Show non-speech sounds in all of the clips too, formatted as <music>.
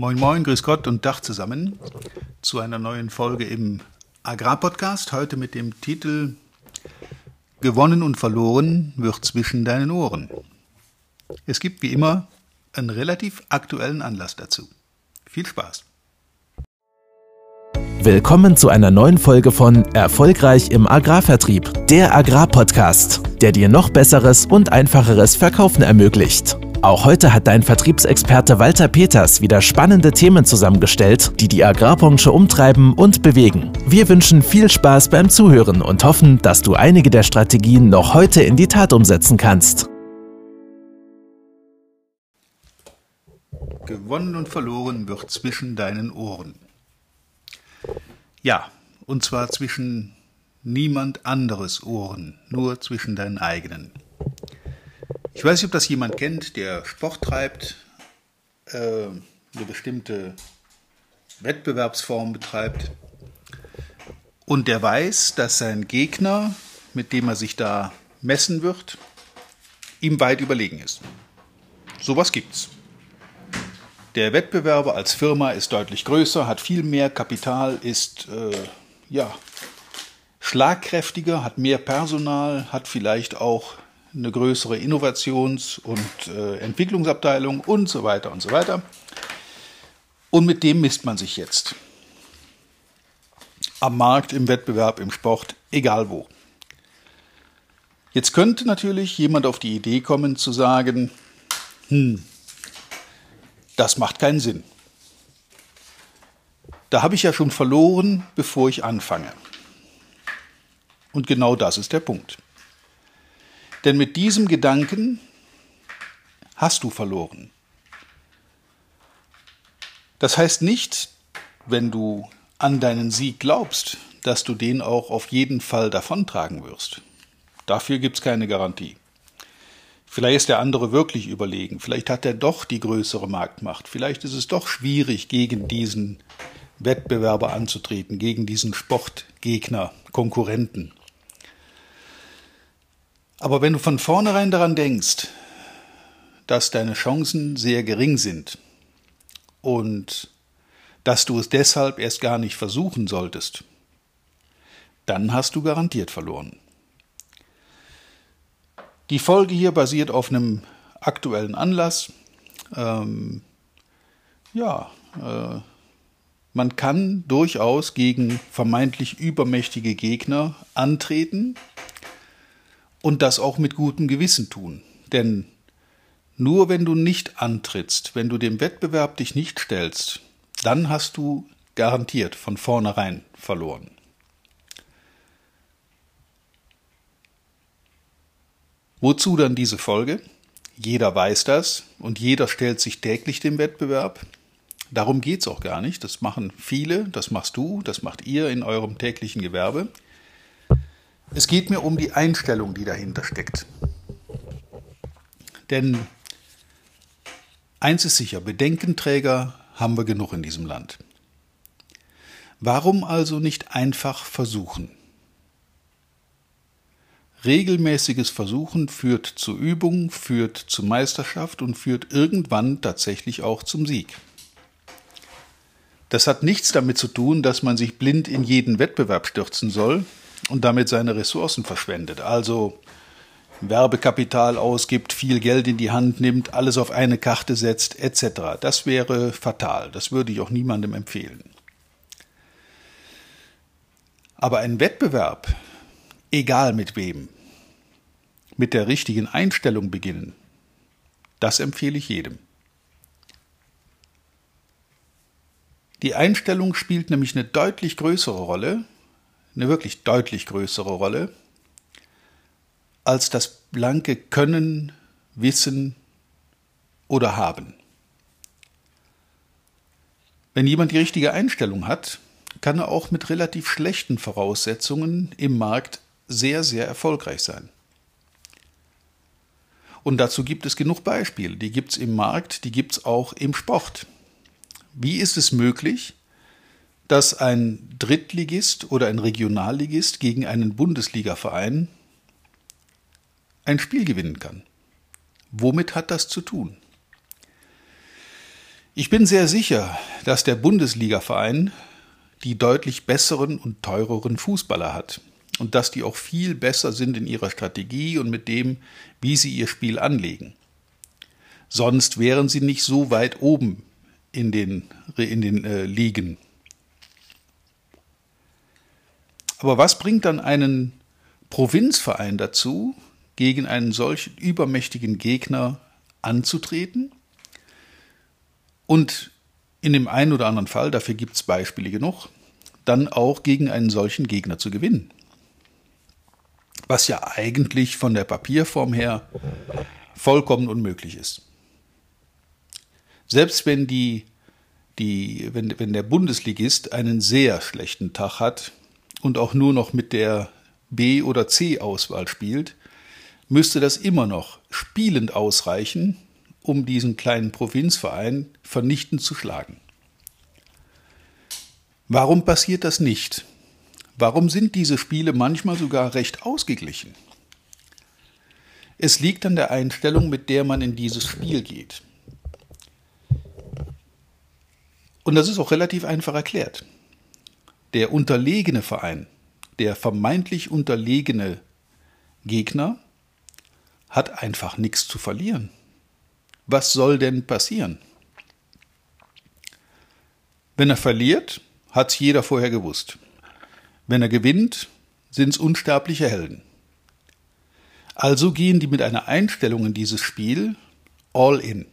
Moin Moin, Grüß Gott und Dach zusammen zu einer neuen Folge im Agrarpodcast. Heute mit dem Titel Gewonnen und verloren wird zwischen deinen Ohren. Es gibt wie immer einen relativ aktuellen Anlass dazu. Viel Spaß! Willkommen zu einer neuen Folge von Erfolgreich im Agrarvertrieb, der Agrarpodcast, der dir noch besseres und einfacheres Verkaufen ermöglicht. Auch heute hat dein Vertriebsexperte Walter Peters wieder spannende Themen zusammengestellt, die die Agrarbranche umtreiben und bewegen. Wir wünschen viel Spaß beim Zuhören und hoffen, dass du einige der Strategien noch heute in die Tat umsetzen kannst. Gewonnen und verloren wird zwischen deinen Ohren. Ja, und zwar zwischen niemand anderes Ohren, nur zwischen deinen eigenen. Ich weiß nicht, ob das jemand kennt, der Sport treibt, äh, eine bestimmte Wettbewerbsform betreibt und der weiß, dass sein Gegner, mit dem er sich da messen wird, ihm weit überlegen ist. Sowas gibt's. Der Wettbewerber als Firma ist deutlich größer, hat viel mehr Kapital, ist äh, ja schlagkräftiger, hat mehr Personal, hat vielleicht auch eine größere Innovations- und äh, Entwicklungsabteilung und so weiter und so weiter. Und mit dem misst man sich jetzt. Am Markt, im Wettbewerb, im Sport, egal wo. Jetzt könnte natürlich jemand auf die Idee kommen zu sagen, hm, das macht keinen Sinn. Da habe ich ja schon verloren, bevor ich anfange. Und genau das ist der Punkt. Denn mit diesem Gedanken hast du verloren. Das heißt nicht, wenn du an deinen Sieg glaubst, dass du den auch auf jeden Fall davontragen wirst. Dafür gibt es keine Garantie. Vielleicht ist der andere wirklich überlegen, vielleicht hat er doch die größere Marktmacht, vielleicht ist es doch schwierig, gegen diesen Wettbewerber anzutreten, gegen diesen Sportgegner, Konkurrenten. Aber wenn du von vornherein daran denkst, dass deine Chancen sehr gering sind und dass du es deshalb erst gar nicht versuchen solltest, dann hast du garantiert verloren. Die Folge hier basiert auf einem aktuellen Anlass. Ähm, ja, äh, man kann durchaus gegen vermeintlich übermächtige Gegner antreten und das auch mit gutem Gewissen tun. Denn nur wenn du nicht antrittst, wenn du dem Wettbewerb dich nicht stellst, dann hast du garantiert von vornherein verloren. Wozu dann diese Folge? Jeder weiß das und jeder stellt sich täglich dem Wettbewerb. Darum geht es auch gar nicht. Das machen viele, das machst du, das macht ihr in eurem täglichen Gewerbe. Es geht mir um die Einstellung, die dahinter steckt. Denn eins ist sicher, Bedenkenträger haben wir genug in diesem Land. Warum also nicht einfach versuchen? Regelmäßiges Versuchen führt zu Übung, führt zu Meisterschaft und führt irgendwann tatsächlich auch zum Sieg. Das hat nichts damit zu tun, dass man sich blind in jeden Wettbewerb stürzen soll, und damit seine Ressourcen verschwendet. Also Werbekapital ausgibt, viel Geld in die Hand nimmt, alles auf eine Karte setzt, etc. Das wäre fatal. Das würde ich auch niemandem empfehlen. Aber ein Wettbewerb, egal mit wem, mit der richtigen Einstellung beginnen, das empfehle ich jedem. Die Einstellung spielt nämlich eine deutlich größere Rolle, eine wirklich deutlich größere Rolle als das blanke Können, Wissen oder Haben. Wenn jemand die richtige Einstellung hat, kann er auch mit relativ schlechten Voraussetzungen im Markt sehr, sehr erfolgreich sein. Und dazu gibt es genug Beispiele. Die gibt es im Markt, die gibt es auch im Sport. Wie ist es möglich, dass ein Drittligist oder ein Regionalligist gegen einen Bundesligaverein ein Spiel gewinnen kann. Womit hat das zu tun? Ich bin sehr sicher, dass der Bundesligaverein die deutlich besseren und teureren Fußballer hat und dass die auch viel besser sind in ihrer Strategie und mit dem, wie sie ihr Spiel anlegen. Sonst wären sie nicht so weit oben in den, in den äh, Ligen. Aber was bringt dann einen Provinzverein dazu, gegen einen solch übermächtigen Gegner anzutreten? Und in dem einen oder anderen Fall, dafür gibt es Beispiele genug, dann auch gegen einen solchen Gegner zu gewinnen. Was ja eigentlich von der Papierform her vollkommen unmöglich ist. Selbst wenn die, die, wenn, wenn der Bundesligist einen sehr schlechten Tag hat und auch nur noch mit der B- oder C-Auswahl spielt, müsste das immer noch spielend ausreichen, um diesen kleinen Provinzverein vernichtend zu schlagen. Warum passiert das nicht? Warum sind diese Spiele manchmal sogar recht ausgeglichen? Es liegt an der Einstellung, mit der man in dieses Spiel geht. Und das ist auch relativ einfach erklärt. Der unterlegene Verein, der vermeintlich unterlegene Gegner, hat einfach nichts zu verlieren. Was soll denn passieren? Wenn er verliert, hat's jeder vorher gewusst. Wenn er gewinnt, sind's unsterbliche Helden. Also gehen die mit einer Einstellung in dieses Spiel all in.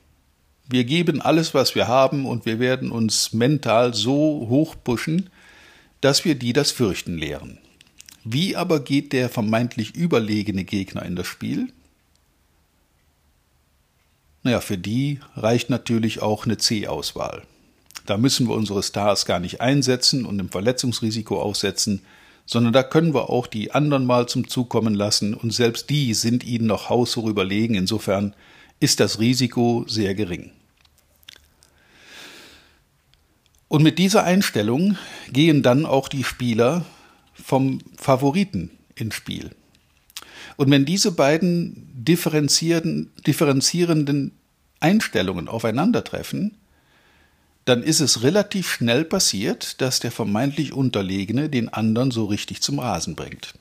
Wir geben alles, was wir haben, und wir werden uns mental so hochpushen, dass wir die das Fürchten lehren. Wie aber geht der vermeintlich überlegene Gegner in das Spiel? Naja, für die reicht natürlich auch eine C-Auswahl. Da müssen wir unsere Stars gar nicht einsetzen und dem Verletzungsrisiko aussetzen, sondern da können wir auch die anderen mal zum Zug kommen lassen und selbst die sind ihnen noch haushoch überlegen. Insofern ist das Risiko sehr gering. Und mit dieser Einstellung gehen dann auch die Spieler vom Favoriten ins Spiel. Und wenn diese beiden differenzierenden, Einstellungen aufeinandertreffen, dann ist es relativ schnell passiert, dass der vermeintlich Unterlegene den anderen so richtig zum Rasen bringt.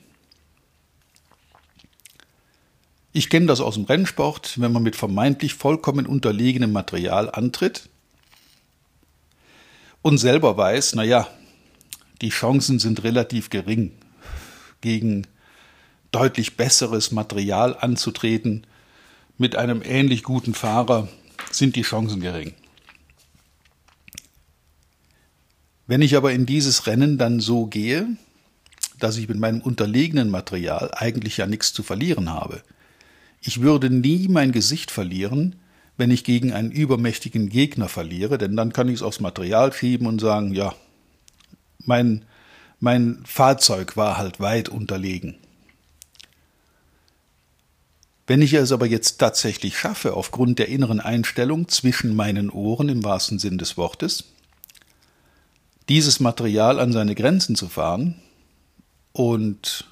Ich kenne das aus dem Rennsport, wenn man mit vermeintlich vollkommen unterlegenem Material antritt und selber weiß, naja, die Chancen sind relativ gering, gegen deutlich besseres Material anzutreten, mit einem ähnlich guten Fahrer sind die Chancen gering. Wenn ich aber in dieses Rennen dann so gehe, dass ich mit meinem unterlegenen Material eigentlich ja nichts zu verlieren habe, ich würde nie mein Gesicht verlieren, wenn ich gegen einen übermächtigen Gegner verliere, denn dann kann ich es aufs Material schieben und sagen, ja, mein, mein Fahrzeug war halt weit unterlegen. Wenn ich es aber jetzt tatsächlich schaffe, aufgrund der inneren Einstellung zwischen meinen Ohren im wahrsten Sinn des Wortes, dieses Material an seine Grenzen zu fahren und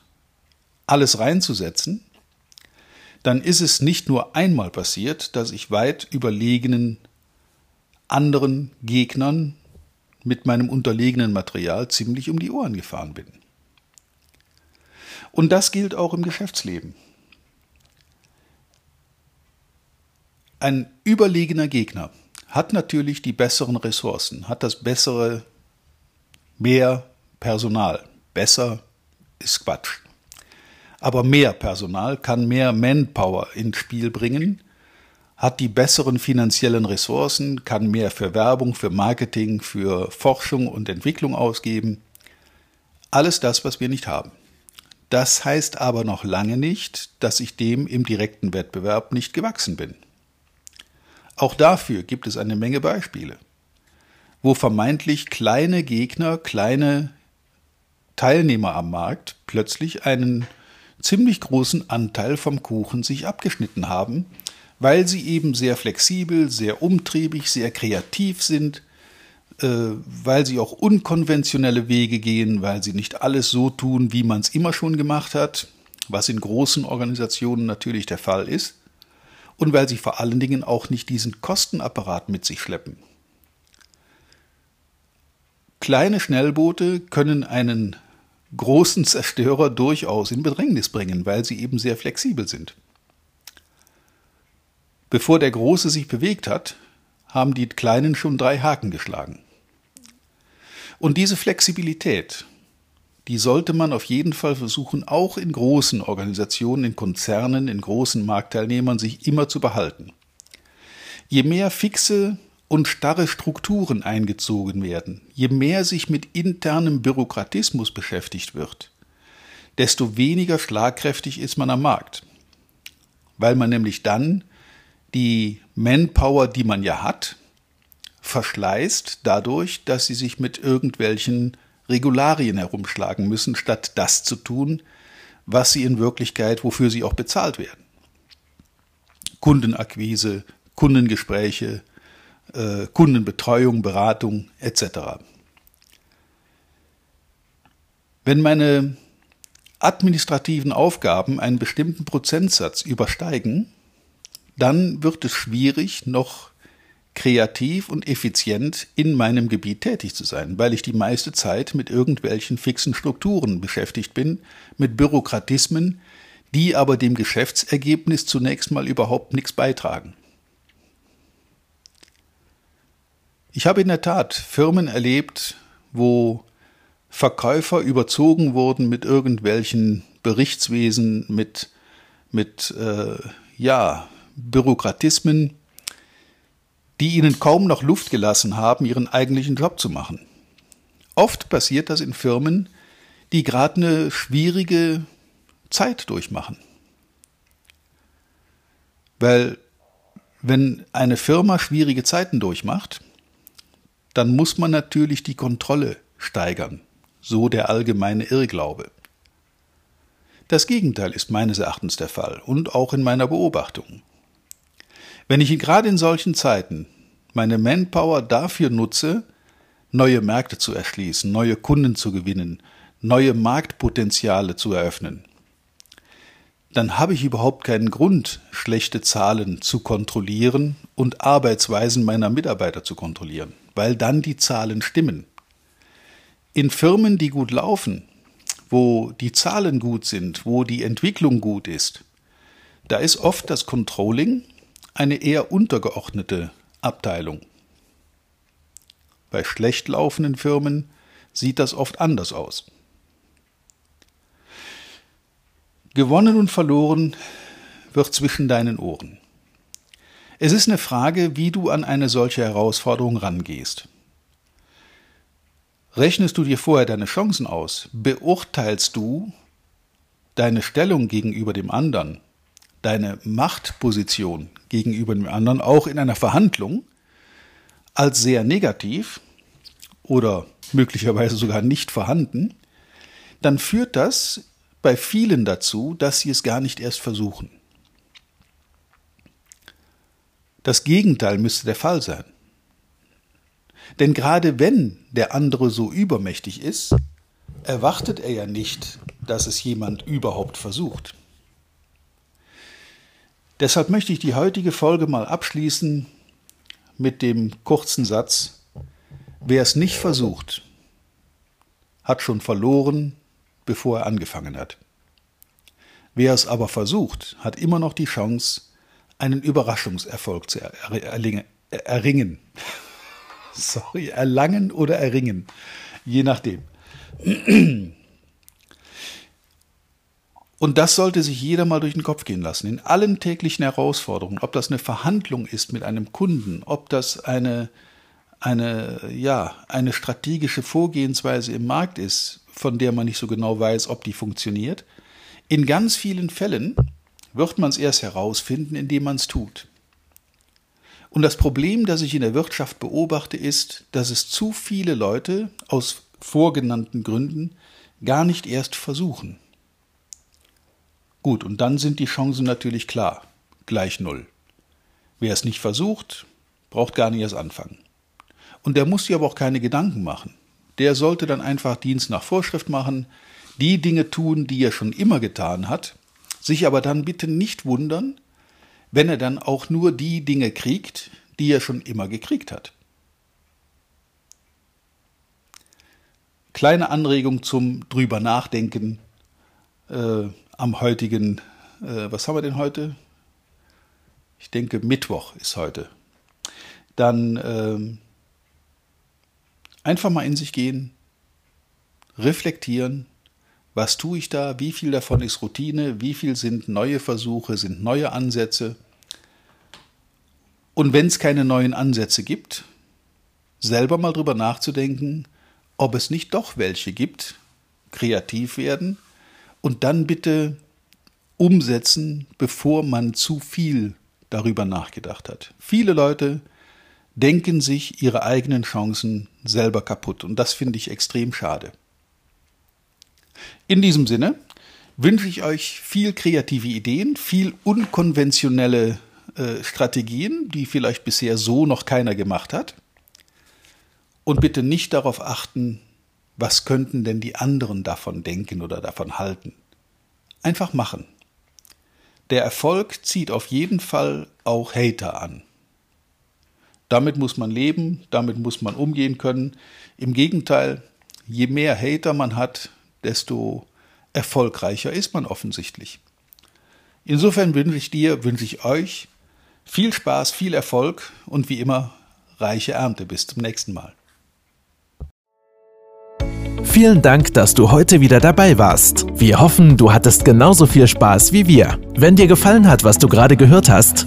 alles reinzusetzen, dann ist es nicht nur einmal passiert, dass ich weit überlegenen anderen Gegnern mit meinem unterlegenen Material ziemlich um die Ohren gefahren bin. Und das gilt auch im Geschäftsleben. Ein überlegener Gegner hat natürlich die besseren Ressourcen, hat das bessere mehr Personal. Besser ist Quatsch. Aber mehr Personal kann mehr Manpower ins Spiel bringen, hat die besseren finanziellen Ressourcen, kann mehr für Werbung, für Marketing, für Forschung und Entwicklung ausgeben. Alles das, was wir nicht haben. Das heißt aber noch lange nicht, dass ich dem im direkten Wettbewerb nicht gewachsen bin. Auch dafür gibt es eine Menge Beispiele wo vermeintlich kleine Gegner, kleine Teilnehmer am Markt plötzlich einen ziemlich großen Anteil vom Kuchen sich abgeschnitten haben, weil sie eben sehr flexibel, sehr umtriebig, sehr kreativ sind, äh, weil sie auch unkonventionelle Wege gehen, weil sie nicht alles so tun, wie man es immer schon gemacht hat, was in großen Organisationen natürlich der Fall ist, und weil sie vor allen Dingen auch nicht diesen Kostenapparat mit sich schleppen. kleine Schnellboote können einen großen Zerstörer durchaus in Bedrängnis bringen, weil sie eben sehr flexibel sind. Bevor der Große sich bewegt hat, haben die Kleinen schon drei Haken geschlagen. Und diese Flexibilität, die sollte man auf jeden Fall versuchen, auch in großen Organisationen, in Konzernen, in großen Marktteilnehmern sich immer zu behalten. Je mehr fixe und starre Strukturen eingezogen werden, je mehr sich mit internem Bürokratismus beschäftigt wird, desto weniger schlagkräftig ist man am Markt. Weil man nämlich dann die Manpower, die man ja hat, verschleißt dadurch, dass sie sich mit irgendwelchen Regularien herumschlagen müssen, statt das zu tun, was sie in Wirklichkeit, wofür sie auch bezahlt werden. Kundenakquise, Kundengespräche, äh, Kundenbetreuung, Beratung etc. Wenn meine administrativen Aufgaben einen bestimmten Prozentsatz übersteigen, dann wird es schwierig, noch kreativ und effizient in meinem Gebiet tätig zu sein, weil ich die meiste Zeit mit irgendwelchen fixen Strukturen beschäftigt bin, mit Bürokratismen, die aber dem Geschäftsergebnis zunächst mal überhaupt nichts beitragen. Ich habe in der Tat Firmen erlebt, wo Verkäufer überzogen wurden mit irgendwelchen Berichtswesen, mit, mit äh, ja, Bürokratismen, die ihnen kaum noch Luft gelassen haben, ihren eigentlichen Job zu machen. Oft passiert das in Firmen, die gerade eine schwierige Zeit durchmachen. Weil wenn eine Firma schwierige Zeiten durchmacht, dann muss man natürlich die Kontrolle steigern, so der allgemeine Irrglaube. Das Gegenteil ist meines Erachtens der Fall und auch in meiner Beobachtung. Wenn ich gerade in solchen Zeiten meine Manpower dafür nutze, neue Märkte zu erschließen, neue Kunden zu gewinnen, neue Marktpotenziale zu eröffnen, dann habe ich überhaupt keinen Grund, schlechte Zahlen zu kontrollieren und Arbeitsweisen meiner Mitarbeiter zu kontrollieren weil dann die Zahlen stimmen. In Firmen, die gut laufen, wo die Zahlen gut sind, wo die Entwicklung gut ist, da ist oft das Controlling eine eher untergeordnete Abteilung. Bei schlecht laufenden Firmen sieht das oft anders aus. Gewonnen und verloren wird zwischen deinen Ohren. Es ist eine Frage, wie du an eine solche Herausforderung rangehst. Rechnest du dir vorher deine Chancen aus? Beurteilst du deine Stellung gegenüber dem anderen, deine Machtposition gegenüber dem anderen auch in einer Verhandlung als sehr negativ oder möglicherweise sogar nicht vorhanden, dann führt das bei vielen dazu, dass sie es gar nicht erst versuchen. Das Gegenteil müsste der Fall sein. Denn gerade wenn der andere so übermächtig ist, erwartet er ja nicht, dass es jemand überhaupt versucht. Deshalb möchte ich die heutige Folge mal abschließen mit dem kurzen Satz, wer es nicht versucht, hat schon verloren, bevor er angefangen hat. Wer es aber versucht, hat immer noch die Chance, einen Überraschungserfolg zu erringen. <laughs> Sorry, erlangen oder erringen, je nachdem. Und das sollte sich jeder mal durch den Kopf gehen lassen. In allen täglichen Herausforderungen, ob das eine Verhandlung ist mit einem Kunden, ob das eine, eine, ja, eine strategische Vorgehensweise im Markt ist, von der man nicht so genau weiß, ob die funktioniert. In ganz vielen Fällen wird man es erst herausfinden, indem man es tut. Und das Problem, das ich in der Wirtschaft beobachte, ist, dass es zu viele Leute aus vorgenannten Gründen gar nicht erst versuchen. Gut, und dann sind die Chancen natürlich klar, gleich null. Wer es nicht versucht, braucht gar nicht erst anfangen. Und der muss sich aber auch keine Gedanken machen. Der sollte dann einfach Dienst nach Vorschrift machen, die Dinge tun, die er schon immer getan hat, sich aber dann bitte nicht wundern, wenn er dann auch nur die Dinge kriegt, die er schon immer gekriegt hat. kleine Anregung zum drüber nachdenken äh, am heutigen, äh, was haben wir denn heute? Ich denke, Mittwoch ist heute. Dann ähm, einfach mal in sich gehen, reflektieren, was tue ich da, wie viel davon ist Routine, wie viel sind neue Versuche, sind neue Ansätze. Und wenn es keine neuen Ansätze gibt, selber mal drüber nachzudenken, ob es nicht doch welche gibt, kreativ werden und dann bitte umsetzen, bevor man zu viel darüber nachgedacht hat. Viele Leute denken sich ihre eigenen Chancen selber kaputt und das finde ich extrem schade. In diesem Sinne wünsche ich euch viel kreative Ideen, viel unkonventionelle äh, Strategien, die vielleicht bisher so noch keiner gemacht hat. Und bitte nicht darauf achten, was könnten denn die anderen davon denken oder davon halten. Einfach machen. Der Erfolg zieht auf jeden Fall auch Hater an. Damit muss man leben, damit muss man umgehen können. Im Gegenteil, je mehr Hater man hat, desto erfolgreicher ist man offensichtlich. Insofern wünsche ich dir, wünsche ich euch viel Spaß, viel Erfolg und wie immer reiche Ernte. Bis zum nächsten Mal. Vielen Dank, dass du heute wieder dabei warst. Wir hoffen, du hattest genauso viel Spaß wie wir. Wenn dir gefallen hat, was du gerade gehört hast,